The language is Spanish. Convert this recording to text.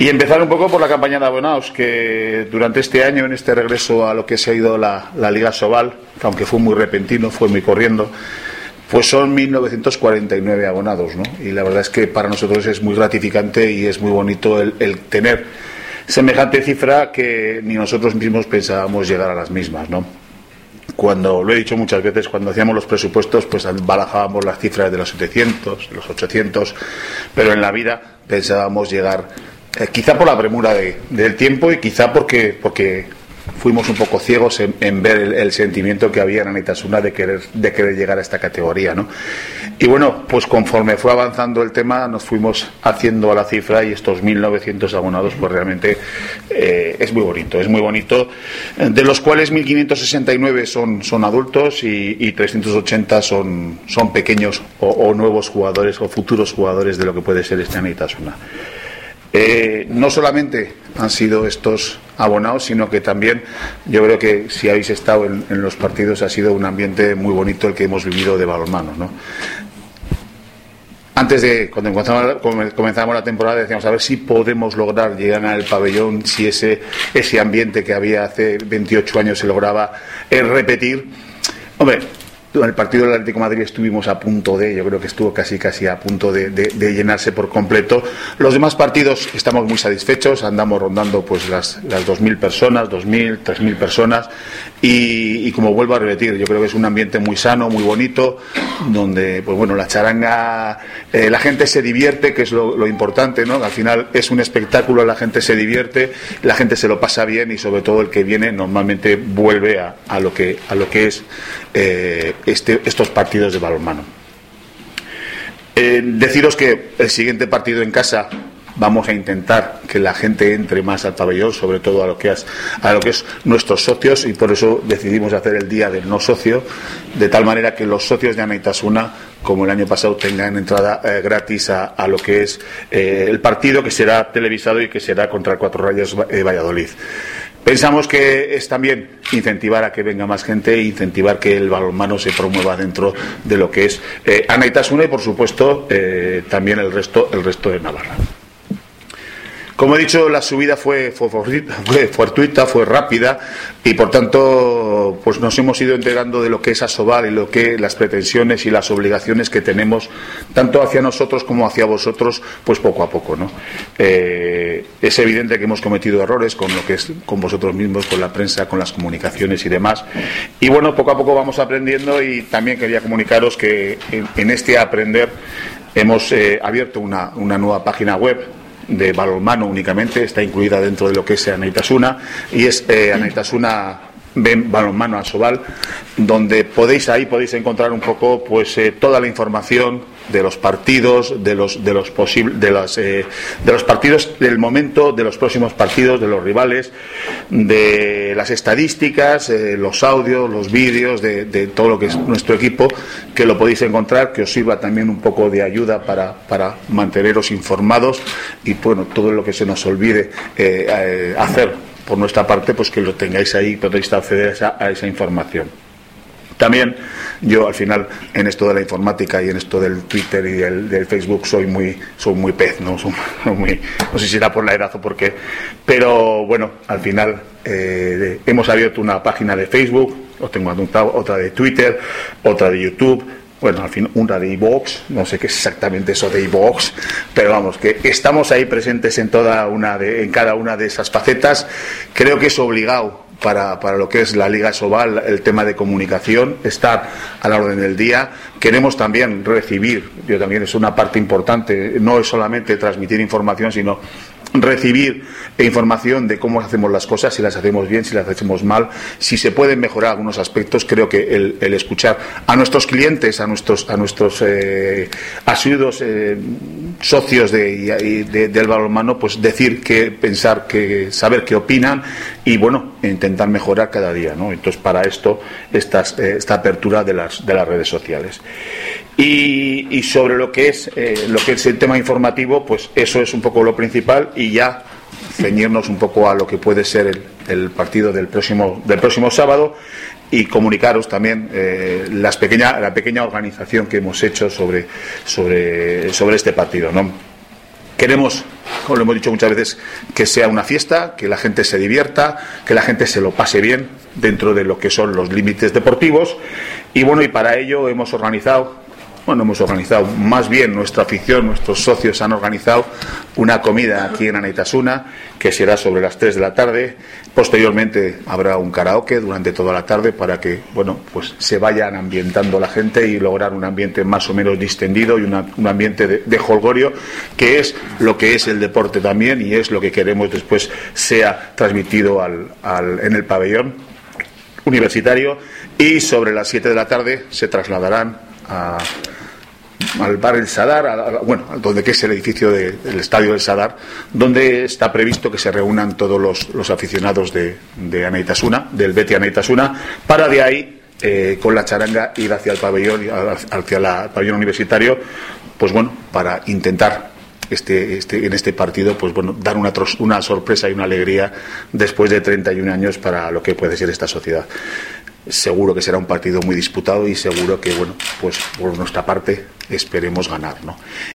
Y empezar un poco por la campaña de abonados, que durante este año, en este regreso a lo que se ha ido la, la Liga Sobal, que aunque fue muy repentino, fue muy corriendo, pues son 1.949 abonados, ¿no? Y la verdad es que para nosotros es muy gratificante y es muy bonito el, tener semejante cifra que ni nosotros mismos pensábamos llegar a las mismas, ¿no? Cuando, lo he dicho muchas veces, cuando hacíamos los presupuestos, pues barajábamos las cifras de los 700, los 800, pero en la vida pensábamos llegar, eh, quizá por la premura de, del tiempo y quizá porque, porque fuimos un poco ciegos en, ver el, sentimiento que había en Anitasuna de querer, de querer llegar a esta categoría. ¿no? Y bueno, pues conforme fue avanzando el tema, nos fuimos haciendo a la cifra y estos 1.900 abonados, pues realmente eh, es muy bonito, es muy bonito, de los cuales 1.569 son, son adultos y, 380 son, son pequeños o, nuevos jugadores o futuros jugadores de lo que puede ser este Anitasuna. Eh, no solamente han sido estos abonados, sino que también yo creo que si habéis estado en, los partidos ha sido un ambiente muy bonito el que hemos vivido de balonmano. ¿no? Antes de cuando comenzamos la temporada decíamos a ver si podemos lograr llegar al pabellón, si ese, ese ambiente que había hace 28 años se lograba eh, repetir. Hombre, en el partido del Atlético Madrid estuvimos a punto de, yo creo que estuvo casi casi a punto de, llenarse por completo. Los demás partidos estamos muy satisfechos, andamos rondando pues las, las 2.000 personas, 2.000, 3.000 personas y, como vuelvo a repetir, yo creo que es un ambiente muy sano, muy bonito, donde pues bueno, la charanga, eh, la gente se divierte, que es lo, importante, ¿no? Al final es un espectáculo, la gente se divierte, la gente se lo pasa bien y sobre todo el que viene normalmente vuelve a, a lo, que, a lo que es eh, este, estos partidos de balonmano. Eh, deciros que el siguiente partido en casa vamos a intentar que la gente entre más al pabellón, sobre todo a lo que es, a lo que es nuestros socios, y por eso decidimos hacer el día del no socio, de tal manera que los socios de Anaitasuna, como el año pasado, tengan entrada eh, gratis a, lo que es el partido que será televisado y que será contra Cuatro Rayas Valladolid. Pensamos que es también incentivar a que venga más gente e incentivar que el balonmano se promueva dentro de lo que es eh, y, por supuesto, eh, también el resto, el resto de Navarra. Como he dicho, la subida fue, fortuita, fue rápida y por tanto pues nos hemos ido enterando de lo que es Asobal y lo que las pretensiones y las obligaciones que tenemos tanto hacia nosotros como hacia vosotros pues poco a poco. ¿no? Eh, es evidente que hemos cometido errores con lo que es con vosotros mismos, con la prensa, con las comunicaciones y demás. Y bueno, poco a poco vamos aprendiendo y también quería comunicaros que en, este aprender hemos eh, abierto una, una nueva página web de balonmano únicamente, está incluida dentro de lo que es Anaitasuna y es eh, Anaitasuna ven balonmano a Sobal, donde podéis ahí podéis encontrar un poco pues eh, toda la información de los partidos, de los de los de las eh, de los partidos del momento, de los próximos partidos, de los rivales, de las estadísticas, eh, los audios, los vídeos, de, todo lo que es nuestro equipo, que lo podéis encontrar, que os sirva también un poco de ayuda para, para manteneros informados y bueno todo lo que se nos olvide hacer por nuestra parte, pues que lo tengáis ahí, podéis acceder a esa, a esa información. También yo al final en esto de la informática y en esto del Twitter y del, Facebook soy muy soy muy pez, ¿no? Soy muy, no sé si será por la edad o por qué, pero bueno, al final eh, hemos abierto una página de Facebook, os tengo otra de Twitter, otra de YouTube, bueno, al fin una de iVox, no sé qué es exactamente eso de iVox, pero vamos, que estamos ahí presentes en toda una de, en cada una de esas facetas. Creo que es obligado para, para, lo que es la Liga Sobal, el tema de comunicación, estar a la orden del día. Queremos también recibir, yo también es una parte importante, no es solamente transmitir información, sino recibir información de cómo hacemos las cosas, si las hacemos bien, si las hacemos mal, si se pueden mejorar algunos aspectos. Creo que el, escuchar a nuestros clientes, a nuestros, a nuestros eh, asiduos eh, socios de, del balonmano, pues decir que pensar, que saber qué opinan y bueno, intentar mejorar cada día. ¿no? Entonces, para esto, esta, eh, esta apertura de las, de las redes sociales. Y, sobre lo que es eh, lo que es el tema informativo, pues eso es un poco lo principal y ya ceñirnos un poco a lo que puede ser el, partido del próximo del próximo sábado y comunicaros también eh, las pequeña, la pequeña organización que hemos hecho sobre sobre sobre este partido, ¿no? Queremos, como lo hemos dicho muchas veces, que sea una fiesta, que la gente se divierta, que la gente se lo pase bien dentro de lo que son los límites deportivos. Y bueno, y para ello hemos organizado bueno, hemos organizado, más bien nuestra afición, nuestros socios han organizado una comida aquí en Anaitasuna que será sobre las 3 de la tarde. Posteriormente habrá un karaoke durante toda la tarde para que, bueno, pues se vayan ambientando la gente y lograr un ambiente más o menos distendido y un ambiente de, de, holgorio, que es lo que es el deporte también y es lo que queremos después sea transmitido al, al, en el pabellón universitario. Y sobre las 7 de la tarde se trasladarán al bar El Sadar, bueno, donde que es el edificio del estadio del Sadar, donde está previsto que se reúnan todos los, aficionados de, de Anaitasuna, del Betty Anaitasuna, para de ahí, eh, con la charanga, ir hacia el pabellón, hacia el pabellón universitario, pues bueno, para intentar este, este, en este partido, pues bueno, dar una, una sorpresa y una alegría después de 31 años para lo que puede ser esta sociedad seguro que será un partido muy disputado y seguro que, bueno, pues por nuestra parte esperemos ganar, ¿no?